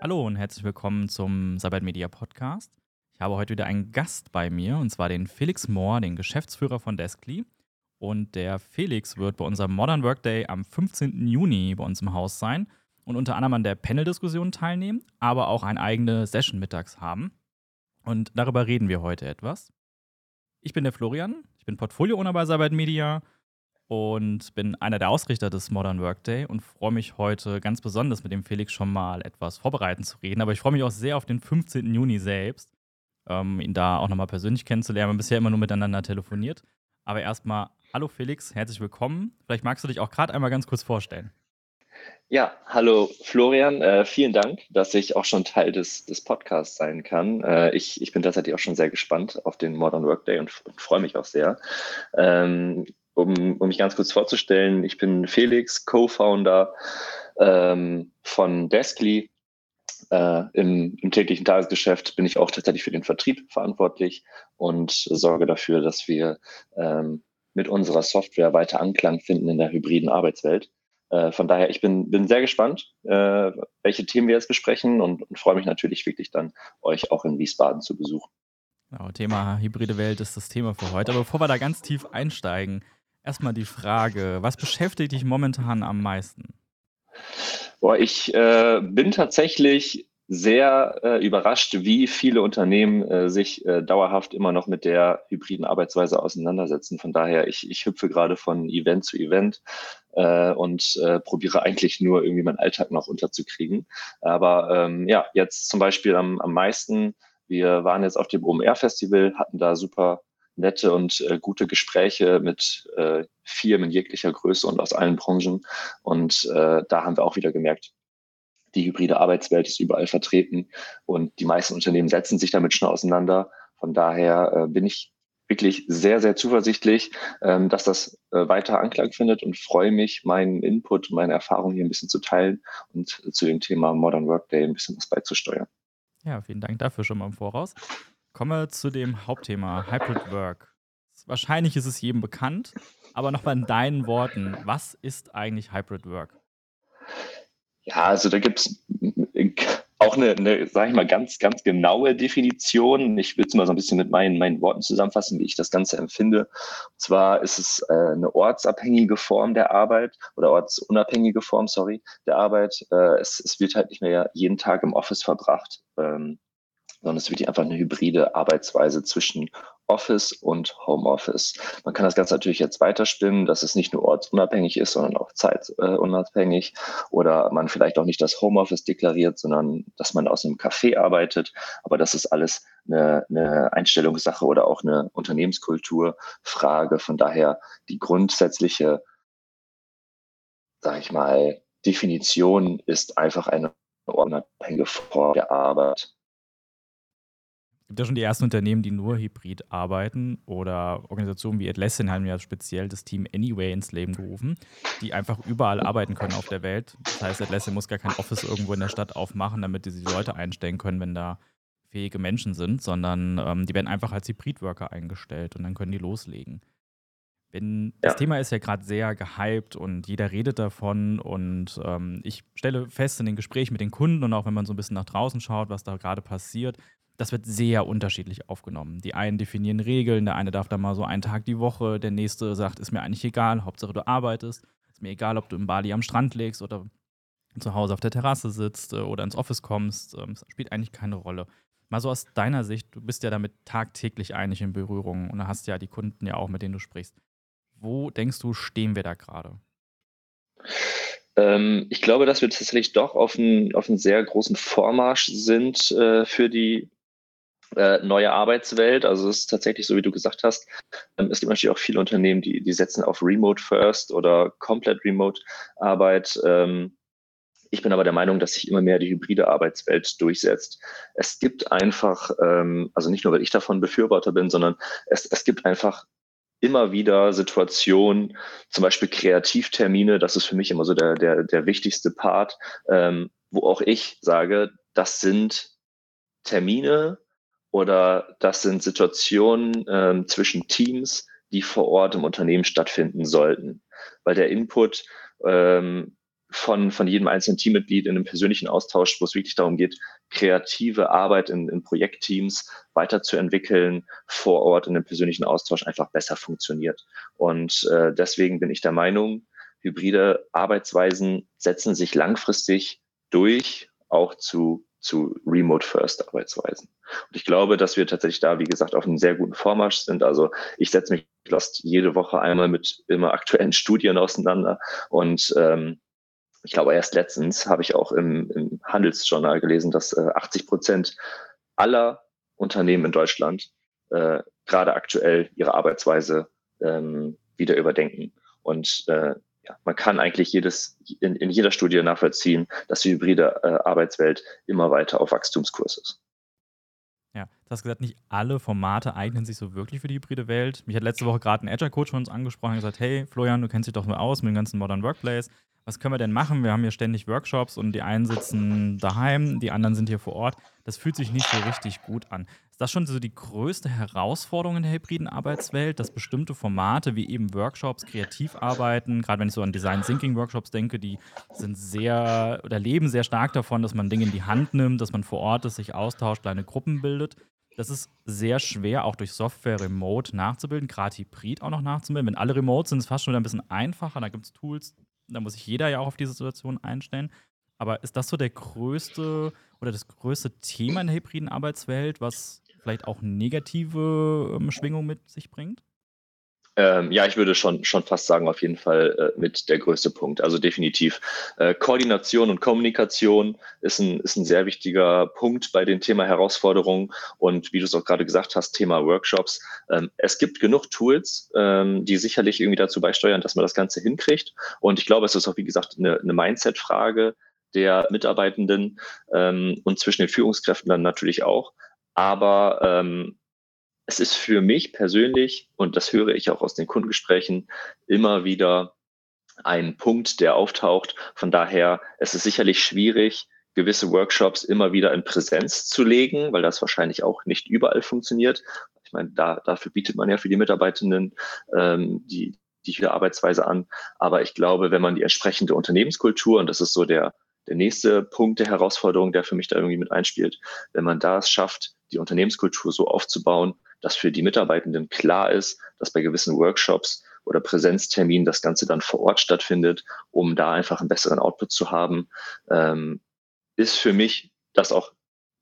Hallo und herzlich willkommen zum Sabbat Media Podcast. Ich habe heute wieder einen Gast bei mir und zwar den Felix Mohr, den Geschäftsführer von Deskly. Und der Felix wird bei unserem Modern Workday am 15. Juni bei uns im Haus sein und unter anderem an der Panel-Diskussion teilnehmen, aber auch eine eigene Session mittags haben. Und darüber reden wir heute etwas. Ich bin der Florian, ich bin Portfolio-Owner bei Sabbat Media und bin einer der Ausrichter des Modern Workday und freue mich heute ganz besonders mit dem Felix schon mal etwas vorbereiten zu reden. Aber ich freue mich auch sehr auf den 15. Juni selbst, ähm, ihn da auch nochmal persönlich kennenzulernen. Wir haben bisher immer nur miteinander telefoniert. Aber erstmal, hallo Felix, herzlich willkommen. Vielleicht magst du dich auch gerade einmal ganz kurz vorstellen. Ja, hallo Florian, äh, vielen Dank, dass ich auch schon Teil des, des Podcasts sein kann. Äh, ich, ich bin tatsächlich auch schon sehr gespannt auf den Modern Workday und, und freue mich auch sehr. Ähm, um, um mich ganz kurz vorzustellen, ich bin Felix, Co-Founder ähm, von Deskly. Äh, im, Im täglichen Tagesgeschäft bin ich auch tatsächlich für den Vertrieb verantwortlich und sorge dafür, dass wir ähm, mit unserer Software weiter Anklang finden in der hybriden Arbeitswelt. Äh, von daher, ich bin, bin sehr gespannt, äh, welche Themen wir jetzt besprechen und, und freue mich natürlich wirklich dann, euch auch in Wiesbaden zu besuchen. Genau, Thema hybride Welt ist das Thema für heute. Aber bevor wir da ganz tief einsteigen, Erstmal die Frage, was beschäftigt dich momentan am meisten? Boah, ich äh, bin tatsächlich sehr äh, überrascht, wie viele Unternehmen äh, sich äh, dauerhaft immer noch mit der hybriden Arbeitsweise auseinandersetzen. Von daher, ich, ich hüpfe gerade von Event zu Event äh, und äh, probiere eigentlich nur irgendwie meinen Alltag noch unterzukriegen. Aber ähm, ja, jetzt zum Beispiel am, am meisten, wir waren jetzt auf dem OMR-Festival, hatten da super nette und äh, gute Gespräche mit äh, Firmen jeglicher Größe und aus allen Branchen. Und äh, da haben wir auch wieder gemerkt, die hybride Arbeitswelt ist überall vertreten und die meisten Unternehmen setzen sich damit schon auseinander. Von daher äh, bin ich wirklich sehr, sehr zuversichtlich, ähm, dass das äh, weiter Anklang findet und freue mich, meinen Input, meine Erfahrungen hier ein bisschen zu teilen und zu dem Thema Modern Workday ein bisschen was beizusteuern. Ja, vielen Dank dafür schon mal im Voraus. Kommen wir zu dem Hauptthema Hybrid Work. Wahrscheinlich ist es jedem bekannt, aber nochmal in deinen Worten, was ist eigentlich Hybrid Work? Ja, also da gibt es auch eine, eine sage ich mal, ganz, ganz genaue Definition. Ich will es mal so ein bisschen mit meinen, meinen Worten zusammenfassen, wie ich das Ganze empfinde. Und zwar ist es äh, eine ortsabhängige Form der Arbeit oder ortsunabhängige Form, sorry, der Arbeit. Äh, es, es wird halt nicht mehr jeden Tag im Office verbracht. Ähm, sondern es wird einfach eine hybride Arbeitsweise zwischen Office und Homeoffice. Man kann das Ganze natürlich jetzt weiterspinnen, dass es nicht nur ortsunabhängig ist, sondern auch zeitunabhängig oder man vielleicht auch nicht das Homeoffice deklariert, sondern dass man aus einem Café arbeitet. Aber das ist alles eine, eine Einstellungssache oder auch eine Unternehmenskulturfrage. Von daher die grundsätzliche, sage ich mal, Definition ist einfach eine unabhängige Form der Arbeit gibt ja schon die ersten Unternehmen, die nur hybrid arbeiten oder Organisationen wie Atlassian haben ja speziell das Team Anyway ins Leben gerufen, die einfach überall arbeiten können auf der Welt. Das heißt, Atlassian muss gar kein Office irgendwo in der Stadt aufmachen, damit sie die Leute einstellen können, wenn da fähige Menschen sind, sondern ähm, die werden einfach als Hybrid-Worker eingestellt und dann können die loslegen. Wenn, ja. Das Thema ist ja gerade sehr gehypt und jeder redet davon und ähm, ich stelle fest in den Gesprächen mit den Kunden und auch wenn man so ein bisschen nach draußen schaut, was da gerade passiert, das wird sehr unterschiedlich aufgenommen. Die einen definieren Regeln, der eine darf da mal so einen Tag die Woche, der nächste sagt, ist mir eigentlich egal, Hauptsache du arbeitest. Ist mir egal, ob du in Bali am Strand legst oder zu Hause auf der Terrasse sitzt äh, oder ins Office kommst. Das ähm, spielt eigentlich keine Rolle. Mal so aus deiner Sicht, du bist ja damit tagtäglich eigentlich in Berührung und hast ja die Kunden ja auch, mit denen du sprichst. Wo denkst du, stehen wir da gerade? Ähm, ich glaube, dass wir tatsächlich doch auf auf einen sehr großen Vormarsch sind äh, für die äh, neue Arbeitswelt. Also es ist tatsächlich so, wie du gesagt hast. Ähm, es gibt natürlich auch viele Unternehmen, die, die setzen auf Remote First oder komplett Remote Arbeit. Ähm, ich bin aber der Meinung, dass sich immer mehr die hybride Arbeitswelt durchsetzt. Es gibt einfach, ähm, also nicht nur, weil ich davon Befürworter bin, sondern es, es gibt einfach immer wieder Situationen, zum Beispiel Kreativtermine, das ist für mich immer so der, der, der wichtigste Part, ähm, wo auch ich sage, das sind Termine, oder das sind Situationen ähm, zwischen Teams, die vor Ort im Unternehmen stattfinden sollten. Weil der Input ähm, von, von jedem einzelnen Teammitglied in einem persönlichen Austausch, wo es wirklich darum geht, kreative Arbeit in, in Projektteams weiterzuentwickeln, vor Ort in einem persönlichen Austausch einfach besser funktioniert. Und äh, deswegen bin ich der Meinung, hybride Arbeitsweisen setzen sich langfristig durch, auch zu, zu Remote-First-Arbeitsweisen. Und ich glaube, dass wir tatsächlich da, wie gesagt, auf einem sehr guten Vormarsch sind. Also ich setze mich fast jede Woche einmal mit immer aktuellen Studien auseinander und ähm, ich glaube, erst letztens habe ich auch im, im Handelsjournal gelesen, dass äh, 80 Prozent aller Unternehmen in Deutschland äh, gerade aktuell ihre Arbeitsweise ähm, wieder überdenken. Und äh, ja, man kann eigentlich jedes, in, in jeder Studie nachvollziehen, dass die hybride äh, Arbeitswelt immer weiter auf Wachstumskurs ist. Ja, du hast gesagt, nicht alle Formate eignen sich so wirklich für die hybride Welt. Mich hat letzte Woche gerade ein Agile-Coach von uns angesprochen und gesagt, hey Florian, du kennst dich doch mal aus mit dem ganzen Modern Workplace was können wir denn machen? Wir haben hier ständig Workshops und die einen sitzen daheim, die anderen sind hier vor Ort. Das fühlt sich nicht so richtig gut an. Ist das schon so die größte Herausforderung in der hybriden Arbeitswelt, dass bestimmte Formate wie eben Workshops kreativ arbeiten, gerade wenn ich so an Design Thinking Workshops denke, die sind sehr oder leben sehr stark davon, dass man Dinge in die Hand nimmt, dass man vor Ort ist, sich austauscht, kleine Gruppen bildet. Das ist sehr schwer, auch durch Software remote nachzubilden, gerade Hybrid auch noch nachzubilden. Wenn alle remote sind, ist es fast schon ein bisschen einfacher. Da gibt es Tools, da muss sich jeder ja auch auf diese Situation einstellen. Aber ist das so der größte oder das größte Thema in der hybriden Arbeitswelt, was vielleicht auch negative ähm, Schwingungen mit sich bringt? Ähm, ja, ich würde schon, schon fast sagen, auf jeden Fall äh, mit der größte Punkt. Also definitiv äh, Koordination und Kommunikation ist ein, ist ein sehr wichtiger Punkt bei dem Thema Herausforderungen. Und wie du es auch gerade gesagt hast, Thema Workshops. Ähm, es gibt genug Tools, ähm, die sicherlich irgendwie dazu beisteuern, dass man das Ganze hinkriegt. Und ich glaube, es ist auch, wie gesagt, eine, eine Mindset-Frage der Mitarbeitenden ähm, und zwischen den Führungskräften dann natürlich auch. Aber ähm, es ist für mich persönlich, und das höre ich auch aus den Kundengesprächen, immer wieder ein Punkt, der auftaucht. Von daher, es ist sicherlich schwierig, gewisse Workshops immer wieder in Präsenz zu legen, weil das wahrscheinlich auch nicht überall funktioniert. Ich meine, da, dafür bietet man ja für die Mitarbeitenden ähm, die, die Arbeitsweise an. Aber ich glaube, wenn man die entsprechende Unternehmenskultur, und das ist so der, der nächste Punkt der Herausforderung, der für mich da irgendwie mit einspielt, wenn man da es schafft, die Unternehmenskultur so aufzubauen, dass für die Mitarbeitenden klar ist, dass bei gewissen Workshops oder Präsenzterminen das Ganze dann vor Ort stattfindet, um da einfach einen besseren Output zu haben, ähm, ist für mich das auch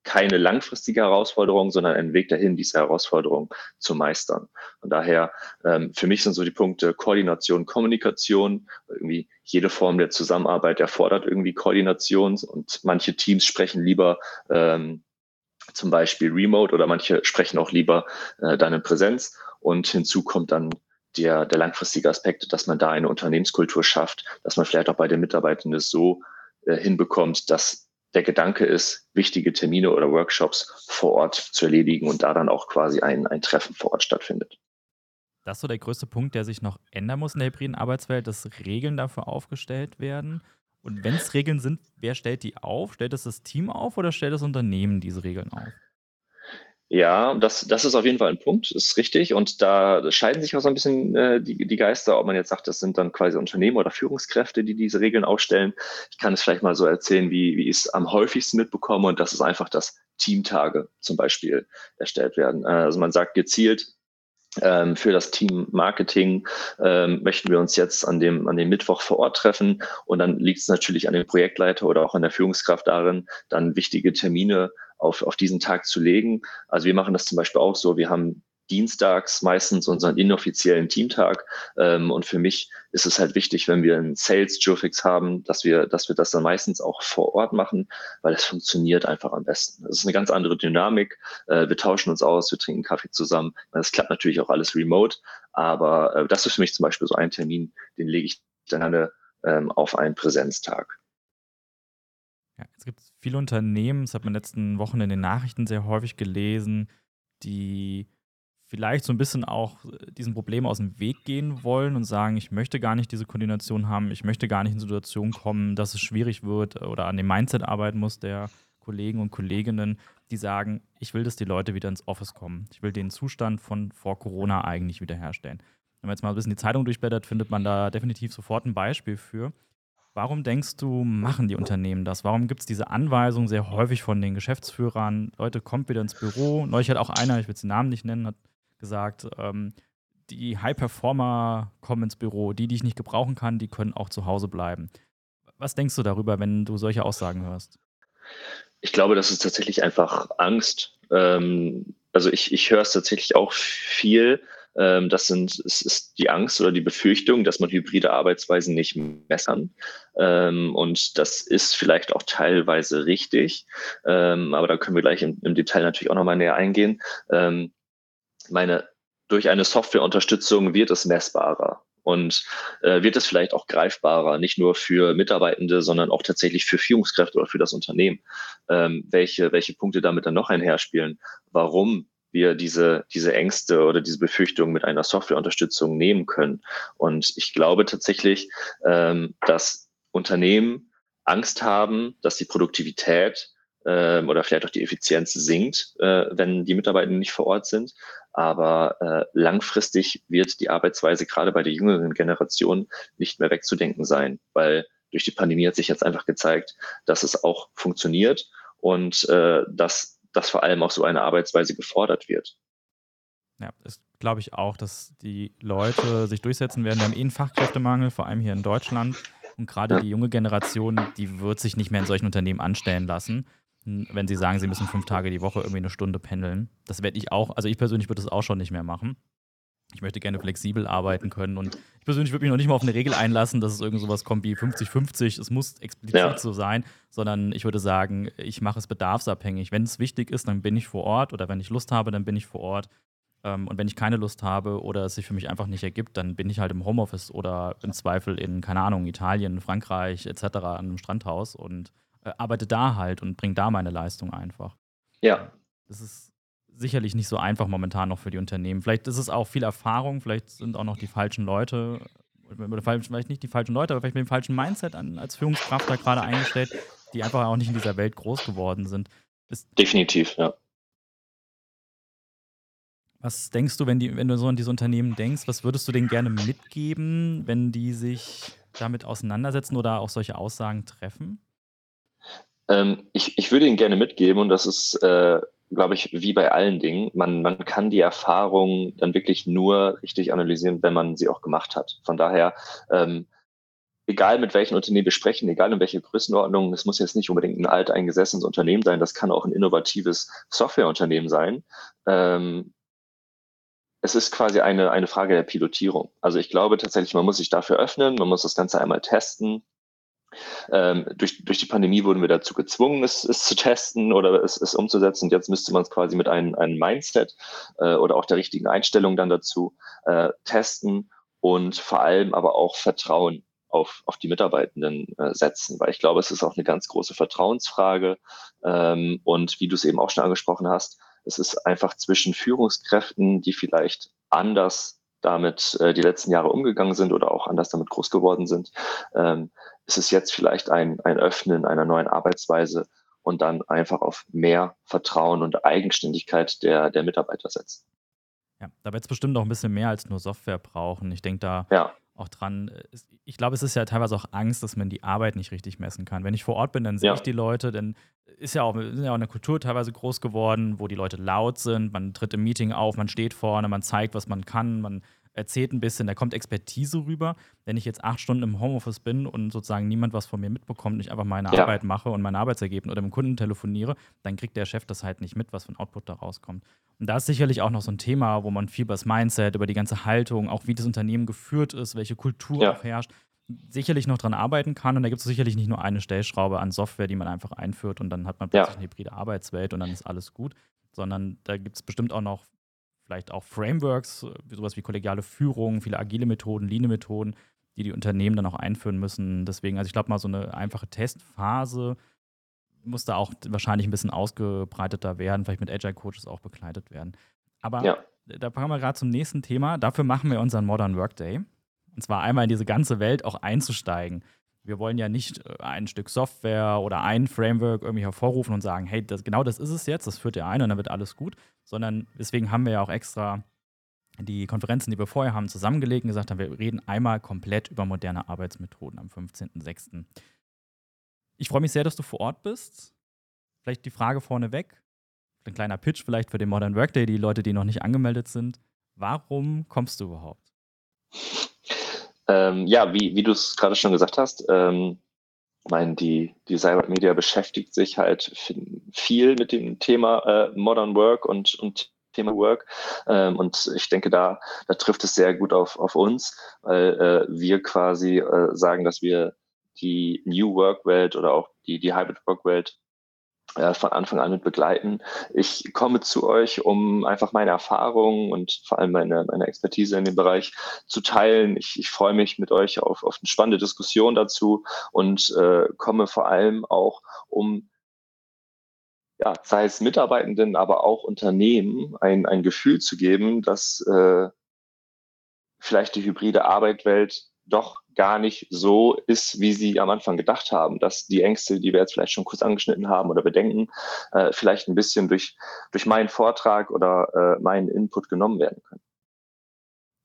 keine langfristige Herausforderung, sondern ein Weg dahin, diese Herausforderung zu meistern. Von daher, ähm, für mich sind so die Punkte Koordination, Kommunikation, irgendwie jede Form der Zusammenarbeit erfordert irgendwie Koordination und manche Teams sprechen lieber ähm, zum Beispiel remote oder manche sprechen auch lieber äh, dann in Präsenz. Und hinzu kommt dann der, der langfristige Aspekt, dass man da eine Unternehmenskultur schafft, dass man vielleicht auch bei den Mitarbeitenden so äh, hinbekommt, dass der Gedanke ist, wichtige Termine oder Workshops vor Ort zu erledigen und da dann auch quasi ein, ein Treffen vor Ort stattfindet. Das ist so der größte Punkt, der sich noch ändern muss in der hybriden Arbeitswelt, dass Regeln dafür aufgestellt werden. Und wenn es Regeln sind, wer stellt die auf? Stellt es das Team auf oder stellt das Unternehmen diese Regeln auf? Ja, das, das ist auf jeden Fall ein Punkt, ist richtig. Und da scheiden sich auch so ein bisschen äh, die, die Geister, ob man jetzt sagt, das sind dann quasi Unternehmen oder Führungskräfte, die diese Regeln aufstellen. Ich kann es vielleicht mal so erzählen, wie, wie ich es am häufigsten mitbekomme. Und das ist einfach, dass Teamtage zum Beispiel erstellt werden. Äh, also man sagt gezielt, ähm, für das Team Marketing ähm, möchten wir uns jetzt an dem, an dem Mittwoch vor Ort treffen. Und dann liegt es natürlich an dem Projektleiter oder auch an der Führungskraft darin, dann wichtige Termine auf, auf diesen Tag zu legen. Also wir machen das zum Beispiel auch so. Wir haben dienstags meistens unseren inoffiziellen Teamtag. Ähm, und für mich ist es halt wichtig, wenn wir einen Sales Geofix haben, dass wir, dass wir das dann meistens auch vor Ort machen, weil es funktioniert einfach am besten. Es ist eine ganz andere Dynamik. Äh, wir tauschen uns aus, wir trinken Kaffee zusammen. Das klappt natürlich auch alles remote. Aber äh, das ist für mich zum Beispiel so ein Termin, den lege ich dann gerne ähm, auf einen Präsenztag. Ja, es gibt viele Unternehmen, das hat man in den letzten Wochen in den Nachrichten sehr häufig gelesen, die vielleicht so ein bisschen auch äh, diesen Problem aus dem Weg gehen wollen und sagen, ich möchte gar nicht diese Koordination haben, ich möchte gar nicht in Situationen kommen, dass es schwierig wird oder an dem Mindset arbeiten muss der Kollegen und Kolleginnen, die sagen, ich will, dass die Leute wieder ins Office kommen. Ich will den Zustand von vor Corona eigentlich wiederherstellen. Wenn man jetzt mal ein bisschen die Zeitung durchblättert, findet man da definitiv sofort ein Beispiel für. Warum denkst du, machen die Unternehmen das? Warum gibt es diese Anweisung sehr häufig von den Geschäftsführern? Leute, kommt wieder ins Büro. Neulich hat auch einer, ich will den Namen nicht nennen, hat gesagt, ähm, die High-Performer kommen ins Büro. Die, die ich nicht gebrauchen kann, die können auch zu Hause bleiben. Was denkst du darüber, wenn du solche Aussagen hörst? Ich glaube, das ist tatsächlich einfach Angst. Ähm, also ich, ich höre es tatsächlich auch viel. Ähm, das sind, es ist die Angst oder die Befürchtung, dass man hybride Arbeitsweisen nicht messern. Ähm, und das ist vielleicht auch teilweise richtig. Ähm, aber da können wir gleich im, im Detail natürlich auch nochmal näher eingehen. Meine, durch eine Softwareunterstützung wird es messbarer und äh, wird es vielleicht auch greifbarer, nicht nur für Mitarbeitende, sondern auch tatsächlich für Führungskräfte oder für das Unternehmen, ähm, welche, welche Punkte damit dann noch einherspielen, warum wir diese, diese Ängste oder diese Befürchtungen mit einer Softwareunterstützung nehmen können. Und ich glaube tatsächlich, ähm, dass Unternehmen Angst haben, dass die Produktivität ähm, oder vielleicht auch die Effizienz sinkt, äh, wenn die Mitarbeiter nicht vor Ort sind. Aber äh, langfristig wird die Arbeitsweise gerade bei der jüngeren Generation nicht mehr wegzudenken sein, weil durch die Pandemie hat sich jetzt einfach gezeigt, dass es auch funktioniert und äh, dass dass vor allem auch so eine Arbeitsweise gefordert wird. Ja, das glaube ich auch, dass die Leute sich durchsetzen werden. Wir haben eh einen Fachkräftemangel, vor allem hier in Deutschland. Und gerade die junge Generation, die wird sich nicht mehr in solchen Unternehmen anstellen lassen, wenn sie sagen, sie müssen fünf Tage die Woche irgendwie eine Stunde pendeln. Das werde ich auch, also ich persönlich würde das auch schon nicht mehr machen. Ich möchte gerne flexibel arbeiten können und ich persönlich würde mich noch nicht mal auf eine Regel einlassen, dass es irgend sowas kommt wie 50-50, es muss explizit ja. so sein, sondern ich würde sagen, ich mache es bedarfsabhängig. Wenn es wichtig ist, dann bin ich vor Ort oder wenn ich Lust habe, dann bin ich vor Ort. Ähm, und wenn ich keine Lust habe oder es sich für mich einfach nicht ergibt, dann bin ich halt im Homeoffice oder im Zweifel in, keine Ahnung, Italien, Frankreich etc. an einem Strandhaus und äh, arbeite da halt und bringe da meine Leistung einfach. Ja. Das ist sicherlich nicht so einfach momentan noch für die Unternehmen. Vielleicht ist es auch viel Erfahrung, vielleicht sind auch noch die falschen Leute, oder vielleicht nicht die falschen Leute, aber vielleicht mit dem falschen Mindset an, als Führungskraft da gerade eingestellt, die einfach auch nicht in dieser Welt groß geworden sind. Ist Definitiv, ja. Was denkst du, wenn, die, wenn du so an diese Unternehmen denkst, was würdest du denen gerne mitgeben, wenn die sich damit auseinandersetzen oder auch solche Aussagen treffen? Ähm, ich, ich würde ihnen gerne mitgeben, und das ist äh, glaube ich, wie bei allen Dingen, man, man kann die Erfahrung dann wirklich nur richtig analysieren, wenn man sie auch gemacht hat. Von daher, ähm, egal mit welchen Unternehmen wir sprechen, egal in welcher Größenordnung, es muss jetzt nicht unbedingt ein alteingesessenes Unternehmen sein, das kann auch ein innovatives Softwareunternehmen sein. Ähm, es ist quasi eine, eine Frage der Pilotierung. Also ich glaube tatsächlich, man muss sich dafür öffnen, man muss das Ganze einmal testen, ähm, durch, durch die Pandemie wurden wir dazu gezwungen, es, es zu testen oder es, es umzusetzen. Und jetzt müsste man es quasi mit einem, einem Mindset äh, oder auch der richtigen Einstellung dann dazu äh, testen und vor allem aber auch Vertrauen auf, auf die Mitarbeitenden äh, setzen, weil ich glaube, es ist auch eine ganz große Vertrauensfrage. Ähm, und wie du es eben auch schon angesprochen hast, es ist einfach zwischen Führungskräften, die vielleicht anders damit äh, die letzten Jahre umgegangen sind oder auch anders damit groß geworden sind, ähm, ist es jetzt vielleicht ein, ein Öffnen einer neuen Arbeitsweise und dann einfach auf mehr Vertrauen und Eigenständigkeit der, der Mitarbeiter setzen. Ja, da wird es bestimmt auch ein bisschen mehr als nur Software brauchen. Ich denke da ja. auch dran. Ich glaube, es ist ja teilweise auch Angst, dass man die Arbeit nicht richtig messen kann. Wenn ich vor Ort bin, dann sehe ja. ich die Leute, dann ist ja auch, ist ja auch eine Kultur teilweise groß geworden, wo die Leute laut sind, man tritt im Meeting auf, man steht vorne, man zeigt, was man kann, man erzählt ein bisschen, da kommt Expertise rüber. Wenn ich jetzt acht Stunden im Homeoffice bin und sozusagen niemand was von mir mitbekommt und ich einfach meine ja. Arbeit mache und mein Arbeitsergebnis oder mit dem Kunden telefoniere, dann kriegt der Chef das halt nicht mit, was für ein Output da rauskommt. Und da ist sicherlich auch noch so ein Thema, wo man viel über das Mindset, über die ganze Haltung, auch wie das Unternehmen geführt ist, welche Kultur ja. auch herrscht, sicherlich noch dran arbeiten kann. Und da gibt es sicherlich nicht nur eine Stellschraube an Software, die man einfach einführt und dann hat man plötzlich ja. eine hybride Arbeitswelt und dann ist alles gut, sondern da gibt es bestimmt auch noch vielleicht auch Frameworks, äh, sowas wie kollegiale Führung, viele agile Methoden, Lean-Methoden, die die Unternehmen dann auch einführen müssen. Deswegen, also ich glaube mal, so eine einfache Testphase muss da auch wahrscheinlich ein bisschen ausgebreiteter werden, vielleicht mit Agile Coaches auch begleitet werden. Aber ja. da kommen wir gerade zum nächsten Thema. Dafür machen wir unseren Modern Workday. Und zwar einmal in diese ganze Welt auch einzusteigen. Wir wollen ja nicht äh, ein Stück Software oder ein Framework irgendwie hervorrufen und sagen, hey, das, genau das ist es jetzt, das führt ja ein und dann wird alles gut, sondern deswegen haben wir ja auch extra die Konferenzen, die wir vorher haben, zusammengelegt und gesagt haben, wir reden einmal komplett über moderne Arbeitsmethoden am 15.06. Ich freue mich sehr, dass du vor Ort bist. Vielleicht die Frage vorneweg, ein kleiner Pitch vielleicht für den Modern Workday, die Leute, die noch nicht angemeldet sind. Warum kommst du überhaupt? Ähm, ja, wie, wie du es gerade schon gesagt hast, ähm, meine, die, die Cyber Media beschäftigt sich halt viel mit dem Thema äh, Modern Work und, und Thema Work. Ähm, und ich denke, da, da trifft es sehr gut auf, auf uns, weil äh, wir quasi äh, sagen, dass wir die New Work Welt oder auch die, die Hybrid Work Welt von Anfang an mit begleiten. Ich komme zu euch, um einfach meine Erfahrungen und vor allem meine, meine Expertise in dem Bereich zu teilen. Ich, ich freue mich mit euch auf, auf eine spannende Diskussion dazu und äh, komme vor allem auch, um ja, sei es Mitarbeitenden, aber auch Unternehmen ein, ein Gefühl zu geben, dass äh, vielleicht die hybride Arbeitwelt doch gar nicht so ist, wie sie am Anfang gedacht haben, dass die Ängste, die wir jetzt vielleicht schon kurz angeschnitten haben oder Bedenken, äh, vielleicht ein bisschen durch, durch meinen Vortrag oder äh, meinen Input genommen werden können.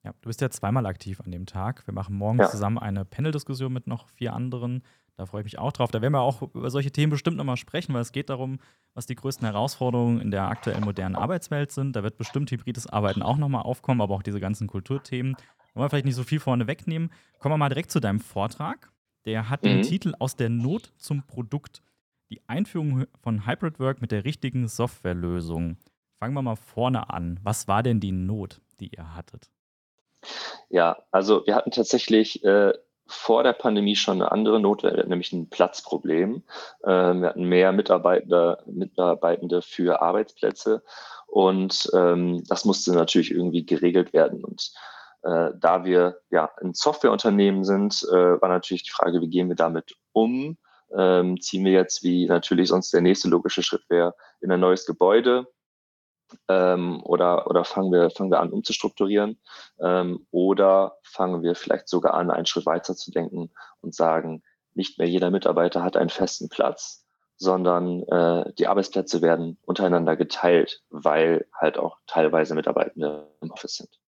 Ja, du bist ja zweimal aktiv an dem Tag. Wir machen morgen ja. zusammen eine Panel-Diskussion mit noch vier anderen. Da freue ich mich auch drauf. Da werden wir auch über solche Themen bestimmt nochmal sprechen, weil es geht darum, was die größten Herausforderungen in der aktuellen modernen Arbeitswelt sind. Da wird bestimmt hybrides Arbeiten auch nochmal aufkommen, aber auch diese ganzen Kulturthemen. Wollen wir vielleicht nicht so viel vorne wegnehmen. Kommen wir mal direkt zu deinem Vortrag. Der hat mhm. den Titel Aus der Not zum Produkt. Die Einführung von Hybrid Work mit der richtigen Softwarelösung. Fangen wir mal vorne an. Was war denn die Not, die ihr hattet? Ja, also wir hatten tatsächlich äh, vor der Pandemie schon eine andere Notwelle, nämlich ein Platzproblem. Äh, wir hatten mehr Mitarbeiter, Mitarbeitende für Arbeitsplätze und ähm, das musste natürlich irgendwie geregelt werden. Und äh, da wir ja ein Softwareunternehmen sind, äh, war natürlich die Frage, wie gehen wir damit um? Ähm, ziehen wir jetzt, wie natürlich sonst der nächste logische Schritt wäre, in ein neues Gebäude ähm, oder, oder fangen, wir, fangen wir an umzustrukturieren ähm, oder fangen wir vielleicht sogar an, einen Schritt weiter zu denken und sagen, nicht mehr jeder Mitarbeiter hat einen festen Platz, sondern äh, die Arbeitsplätze werden untereinander geteilt, weil halt auch teilweise Mitarbeitende im Office sind.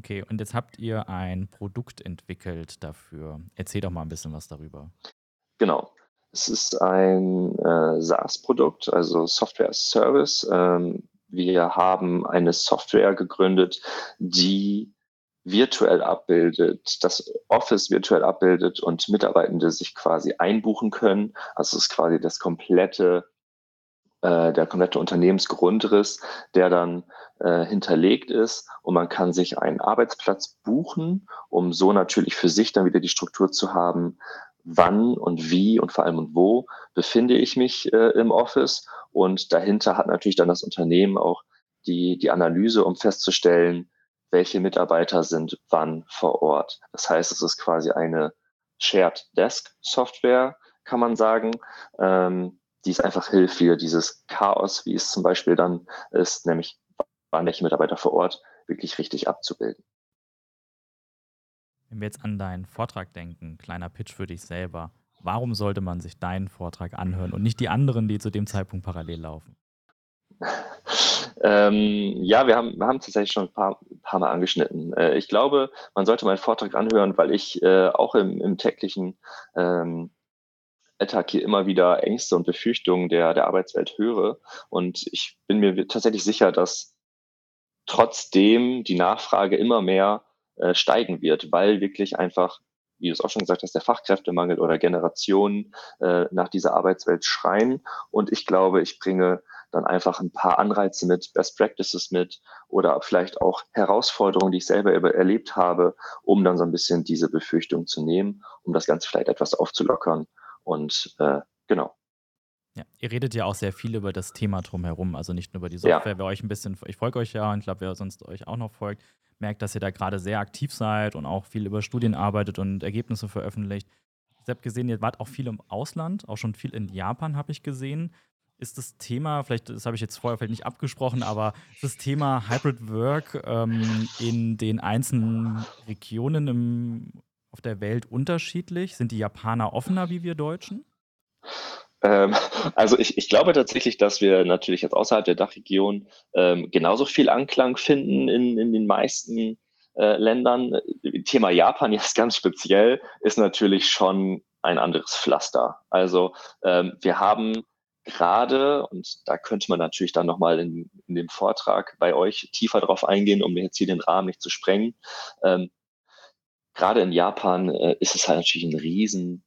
Okay, und jetzt habt ihr ein Produkt entwickelt dafür. Erzähl doch mal ein bisschen was darüber. Genau. Es ist ein äh, SaaS-Produkt, also Software as Service. Ähm, wir haben eine Software gegründet, die virtuell abbildet, das Office virtuell abbildet und Mitarbeitende sich quasi einbuchen können. Also es ist quasi das komplette äh, der komplette Unternehmensgrundriss, der dann äh, hinterlegt ist und man kann sich einen Arbeitsplatz buchen, um so natürlich für sich dann wieder die Struktur zu haben, wann und wie und vor allem und wo befinde ich mich äh, im Office und dahinter hat natürlich dann das Unternehmen auch die, die Analyse, um festzustellen, welche Mitarbeiter sind wann vor Ort. Das heißt, es ist quasi eine Shared Desk Software, kann man sagen. Ähm, die es einfach hilft, wieder dieses Chaos, wie es zum Beispiel dann ist, nämlich waren welche Mitarbeiter vor Ort, wirklich richtig abzubilden. Wenn wir jetzt an deinen Vortrag denken, kleiner Pitch für dich selber, warum sollte man sich deinen Vortrag anhören und nicht die anderen, die zu dem Zeitpunkt parallel laufen? ähm, ja, wir haben, wir haben tatsächlich schon ein paar, paar Mal angeschnitten. Äh, ich glaube, man sollte meinen Vortrag anhören, weil ich äh, auch im, im täglichen ähm, Alltag hier immer wieder Ängste und Befürchtungen der, der Arbeitswelt höre. Und ich bin mir tatsächlich sicher, dass trotzdem die Nachfrage immer mehr äh, steigen wird, weil wirklich einfach, wie du es auch schon gesagt hast, der Fachkräftemangel oder Generationen äh, nach dieser Arbeitswelt schreien. Und ich glaube, ich bringe dann einfach ein paar Anreize mit, Best Practices mit oder vielleicht auch Herausforderungen, die ich selber erlebt habe, um dann so ein bisschen diese Befürchtung zu nehmen, um das Ganze vielleicht etwas aufzulockern und äh, genau. Ja, ihr redet ja auch sehr viel über das Thema drumherum, also nicht nur über die Software. Ja. Wer euch ein bisschen, ich folge euch ja und ich glaube, wer sonst euch auch noch folgt, merkt, dass ihr da gerade sehr aktiv seid und auch viel über Studien arbeitet und Ergebnisse veröffentlicht. Ich habe gesehen, ihr wart auch viel im Ausland, auch schon viel in Japan habe ich gesehen. Ist das Thema, vielleicht, das habe ich jetzt vorher vielleicht nicht abgesprochen, aber ist das Thema Hybrid Work ähm, in den einzelnen Regionen im auf der Welt unterschiedlich? Sind die Japaner offener wie wir Deutschen? Ähm, also ich, ich glaube tatsächlich, dass wir natürlich jetzt außerhalb der Dachregion ähm, genauso viel Anklang finden in, in den meisten äh, Ländern. Thema Japan jetzt ganz speziell ist natürlich schon ein anderes Pflaster. Also ähm, wir haben gerade, und da könnte man natürlich dann nochmal in, in dem Vortrag bei euch tiefer drauf eingehen, um jetzt hier den Rahmen nicht zu sprengen. Ähm, gerade in Japan äh, ist es halt natürlich ein riesen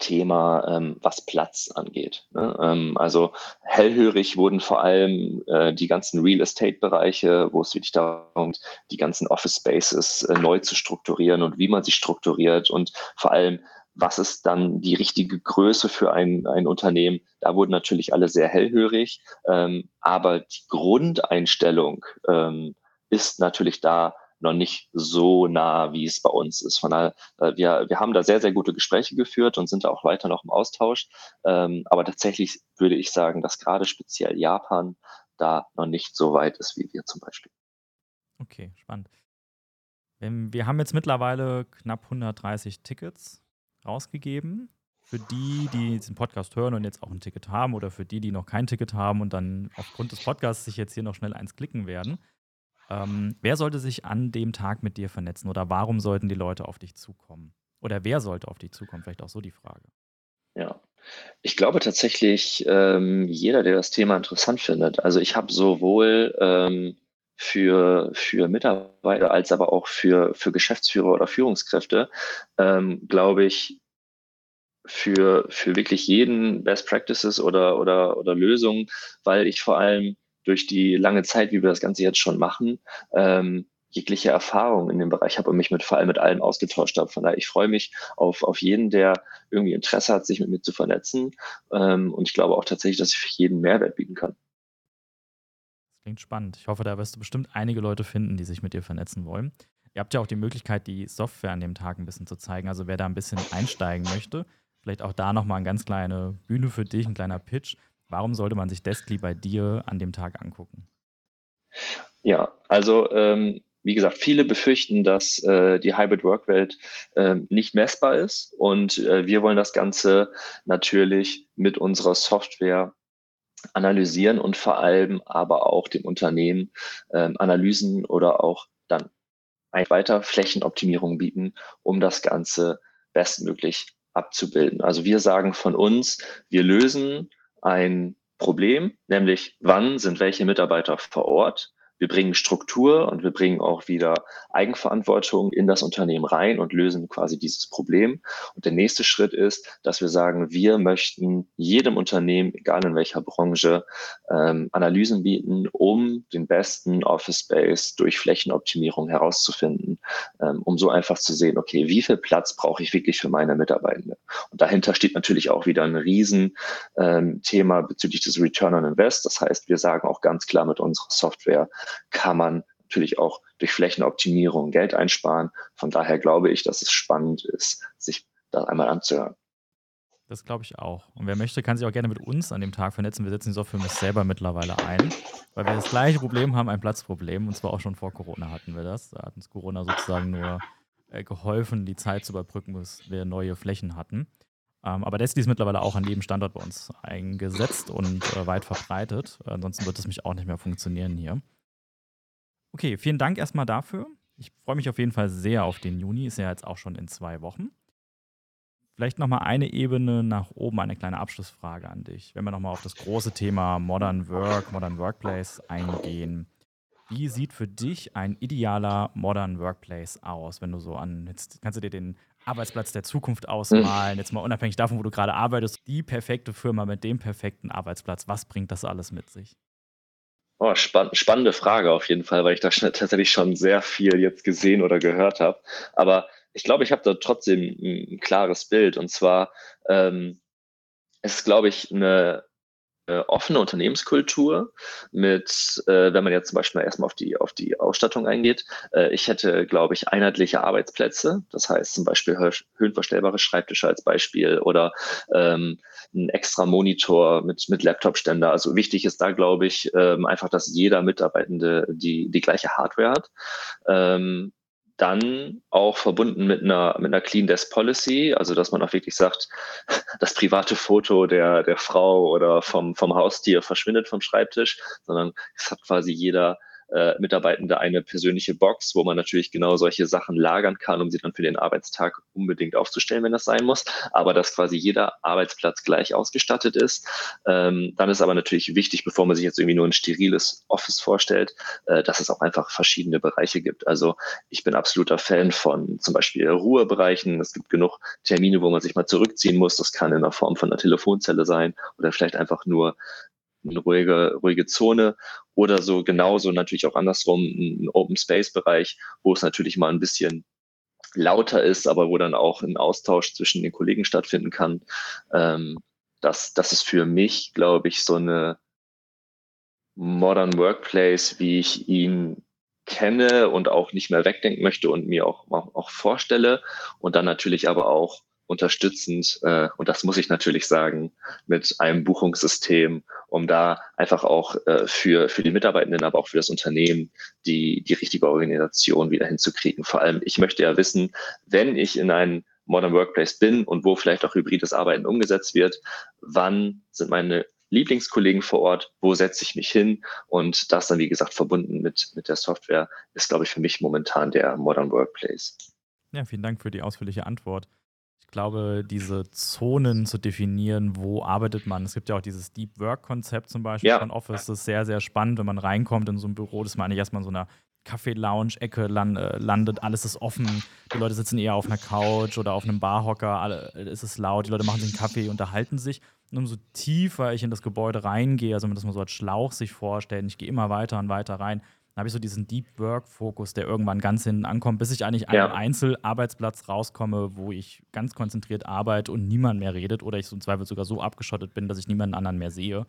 Thema, ähm, was Platz angeht. Ne? Ähm, also hellhörig wurden vor allem äh, die ganzen Real Estate-Bereiche, wo es wirklich darum geht, die ganzen Office Spaces äh, neu zu strukturieren und wie man sie strukturiert und vor allem, was ist dann die richtige Größe für ein, ein Unternehmen. Da wurden natürlich alle sehr hellhörig, ähm, aber die Grundeinstellung ähm, ist natürlich da noch nicht so nah, wie es bei uns ist. Von daher, äh, wir, wir haben da sehr, sehr gute Gespräche geführt und sind da auch weiter noch im Austausch. Ähm, aber tatsächlich würde ich sagen, dass gerade speziell Japan da noch nicht so weit ist wie wir zum Beispiel. Okay, spannend. Wir haben jetzt mittlerweile knapp 130 Tickets rausgegeben. Für die, die diesen Podcast hören und jetzt auch ein Ticket haben oder für die, die noch kein Ticket haben und dann aufgrund des Podcasts sich jetzt hier noch schnell eins klicken werden, ähm, wer sollte sich an dem Tag mit dir vernetzen oder warum sollten die Leute auf dich zukommen? Oder wer sollte auf dich zukommen? Vielleicht auch so die Frage. Ja, ich glaube tatsächlich, ähm, jeder, der das Thema interessant findet. Also ich habe sowohl ähm, für, für Mitarbeiter als aber auch für, für Geschäftsführer oder Führungskräfte, ähm, glaube ich, für, für wirklich jeden Best Practices oder, oder, oder Lösungen, weil ich vor allem durch die lange Zeit, wie wir das Ganze jetzt schon machen, ähm, jegliche Erfahrung in dem Bereich habe und mich mit vor allem mit allem ausgetauscht habe. Von daher, ich freue mich auf, auf jeden, der irgendwie Interesse hat, sich mit mir zu vernetzen. Ähm, und ich glaube auch tatsächlich, dass ich für jeden Mehrwert bieten kann. Das klingt spannend. Ich hoffe, da wirst du bestimmt einige Leute finden, die sich mit dir vernetzen wollen. Ihr habt ja auch die Möglichkeit, die Software an dem Tag ein bisschen zu zeigen. Also wer da ein bisschen einsteigen möchte, vielleicht auch da nochmal eine ganz kleine Bühne für dich, ein kleiner Pitch. Warum sollte man sich Deskly bei dir an dem Tag angucken? Ja, also ähm, wie gesagt, viele befürchten, dass äh, die Hybrid Work Welt äh, nicht messbar ist und äh, wir wollen das Ganze natürlich mit unserer Software analysieren und vor allem aber auch dem Unternehmen ähm, Analysen oder auch dann weiter Flächenoptimierung bieten, um das Ganze bestmöglich abzubilden. Also wir sagen von uns, wir lösen ein Problem, nämlich wann sind welche Mitarbeiter vor Ort wir bringen Struktur und wir bringen auch wieder Eigenverantwortung in das Unternehmen rein und lösen quasi dieses Problem. Und der nächste Schritt ist, dass wir sagen, wir möchten jedem Unternehmen, egal in welcher Branche, ähm, Analysen bieten, um den besten Office Space durch Flächenoptimierung herauszufinden, ähm, um so einfach zu sehen, okay, wie viel Platz brauche ich wirklich für meine Mitarbeitenden? Und dahinter steht natürlich auch wieder ein Riesenthema ähm, bezüglich des Return on Invest. Das heißt, wir sagen auch ganz klar mit unserer Software, kann man natürlich auch durch Flächenoptimierung Geld einsparen. Von daher glaube ich, dass es spannend ist, sich das einmal anzuhören. Das glaube ich auch. Und wer möchte, kann sich auch gerne mit uns an dem Tag vernetzen. Wir setzen die Software selber mittlerweile ein, weil wir das gleiche Problem haben, ein Platzproblem. Und zwar auch schon vor Corona hatten wir das. Da hat uns Corona sozusagen nur äh, geholfen, die Zeit zu überbrücken, bis wir neue Flächen hatten. Ähm, aber Destiny ist mittlerweile auch an jedem Standort bei uns eingesetzt und äh, weit verbreitet. Ansonsten wird es mich auch nicht mehr funktionieren hier. Okay, vielen Dank erstmal dafür. Ich freue mich auf jeden Fall sehr auf den Juni. Ist ja jetzt auch schon in zwei Wochen. Vielleicht nochmal eine Ebene nach oben, eine kleine Abschlussfrage an dich. Wenn wir nochmal auf das große Thema Modern Work, Modern Workplace eingehen. Wie sieht für dich ein idealer Modern Workplace aus, wenn du so an, jetzt kannst du dir den Arbeitsplatz der Zukunft ausmalen, jetzt mal unabhängig davon, wo du gerade arbeitest, die perfekte Firma mit dem perfekten Arbeitsplatz, was bringt das alles mit sich? Oh, spann spannende Frage auf jeden Fall, weil ich da tatsächlich schon sehr viel jetzt gesehen oder gehört habe. Aber ich glaube, ich habe da trotzdem ein, ein, klares Bild. Und zwar ähm, es ist, glaube ich, eine äh, offene Unternehmenskultur mit, äh, wenn man jetzt zum Beispiel erstmal auf die, auf die Ausstattung eingeht, äh, ich hätte, glaube ich, einheitliche Arbeitsplätze, das heißt zum Beispiel höhenverstellbare Schreibtische als Beispiel oder ähm, ein extra Monitor mit, mit Laptop-Ständer. Also wichtig ist da, glaube ich, ähm, einfach, dass jeder Mitarbeitende die, die gleiche Hardware hat. Ähm, dann auch verbunden mit einer, mit einer Clean Desk Policy, also dass man auch wirklich sagt, das private Foto der, der Frau oder vom, vom Haustier verschwindet vom Schreibtisch, sondern es hat quasi jeder äh, Mitarbeitende eine persönliche Box, wo man natürlich genau solche Sachen lagern kann, um sie dann für den Arbeitstag unbedingt aufzustellen, wenn das sein muss. Aber dass quasi jeder Arbeitsplatz gleich ausgestattet ist. Ähm, dann ist aber natürlich wichtig, bevor man sich jetzt irgendwie nur ein steriles Office vorstellt, äh, dass es auch einfach verschiedene Bereiche gibt. Also ich bin absoluter Fan von zum Beispiel Ruhebereichen. Es gibt genug Termine, wo man sich mal zurückziehen muss. Das kann in der Form von einer Telefonzelle sein oder vielleicht einfach nur eine ruhige, ruhige Zone oder so genauso natürlich auch andersrum ein Open Space Bereich, wo es natürlich mal ein bisschen lauter ist, aber wo dann auch ein Austausch zwischen den Kollegen stattfinden kann. Ähm, das, das ist für mich, glaube ich, so eine Modern Workplace, wie ich ihn kenne und auch nicht mehr wegdenken möchte und mir auch, auch, auch vorstelle. Und dann natürlich aber auch unterstützend, äh, und das muss ich natürlich sagen, mit einem Buchungssystem, um da einfach auch äh, für, für die Mitarbeitenden, aber auch für das Unternehmen die, die richtige Organisation wieder hinzukriegen. Vor allem, ich möchte ja wissen, wenn ich in einem Modern Workplace bin und wo vielleicht auch hybrides Arbeiten umgesetzt wird, wann sind meine Lieblingskollegen vor Ort, wo setze ich mich hin und das dann, wie gesagt, verbunden mit, mit der Software, ist, glaube ich, für mich momentan der Modern Workplace. Ja, vielen Dank für die ausführliche Antwort glaube, diese Zonen zu definieren, wo arbeitet man. Es gibt ja auch dieses Deep Work-Konzept zum Beispiel ja. von Office. Das ist sehr, sehr spannend, wenn man reinkommt in so ein Büro, dass man eigentlich erstmal in so einer Kaffee-Lounge-Ecke äh, landet, alles ist offen, die Leute sitzen eher auf einer Couch oder auf einem Barhocker, alle, es ist laut, die Leute machen sich einen Kaffee, unterhalten sich. Und umso tiefer ich in das Gebäude reingehe, also wenn man das mal so als Schlauch sich vorstellen, ich gehe immer weiter und weiter rein, habe ich so diesen Deep Work-Fokus, der irgendwann ganz hinten ankommt, bis ich eigentlich an ja. einen Einzelarbeitsplatz rauskomme, wo ich ganz konzentriert arbeite und niemand mehr redet oder ich so im Zweifel sogar so abgeschottet bin, dass ich niemanden anderen mehr sehe.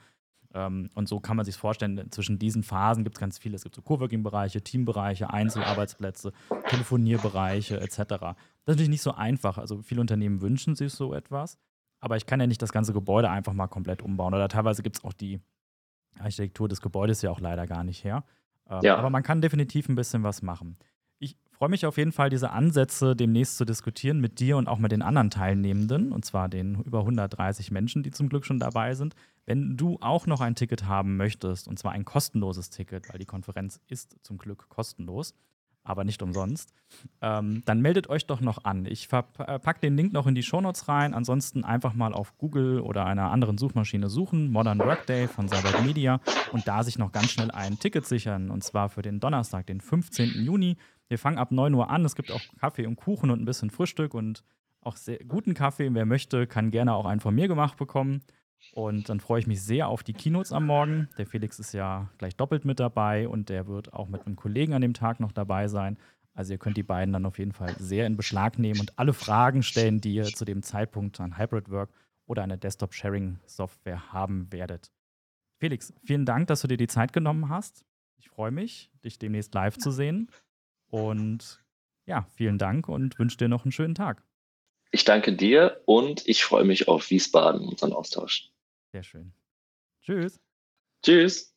Ähm, und so kann man sich vorstellen, zwischen diesen Phasen gibt es ganz viele. Es gibt so Coworking-Bereiche, Teambereiche, Einzelarbeitsplätze, Telefonierbereiche etc. Das ist natürlich nicht so einfach. Also viele Unternehmen wünschen sich so etwas, aber ich kann ja nicht das ganze Gebäude einfach mal komplett umbauen. Oder teilweise gibt es auch die Architektur des Gebäudes ja auch leider gar nicht her. Ähm, ja. Aber man kann definitiv ein bisschen was machen. Ich freue mich auf jeden Fall, diese Ansätze demnächst zu diskutieren mit dir und auch mit den anderen Teilnehmenden, und zwar den über 130 Menschen, die zum Glück schon dabei sind. Wenn du auch noch ein Ticket haben möchtest, und zwar ein kostenloses Ticket, weil die Konferenz ist zum Glück kostenlos, aber nicht umsonst, ähm, dann meldet euch doch noch an. Ich äh, packe den Link noch in die Shownotes rein. Ansonsten einfach mal auf Google oder einer anderen Suchmaschine suchen, Modern Workday von Cyber Media und da sich noch ganz schnell ein Ticket sichern. Und zwar für den Donnerstag, den 15. Juni. Wir fangen ab 9 Uhr an. Es gibt auch Kaffee und Kuchen und ein bisschen Frühstück und auch sehr guten Kaffee. Wer möchte, kann gerne auch einen von mir gemacht bekommen. Und dann freue ich mich sehr auf die Keynotes am Morgen. Der Felix ist ja gleich doppelt mit dabei und der wird auch mit einem Kollegen an dem Tag noch dabei sein. Also ihr könnt die beiden dann auf jeden Fall sehr in Beschlag nehmen und alle Fragen stellen, die ihr zu dem Zeitpunkt an Hybrid Work oder eine Desktop-Sharing-Software haben werdet. Felix, vielen Dank, dass du dir die Zeit genommen hast. Ich freue mich, dich demnächst live zu sehen. Und ja, vielen Dank und wünsche dir noch einen schönen Tag. Ich danke dir und ich freue mich auf Wiesbaden, unseren Austausch. Sehr schön. Tschüss. Tschüss.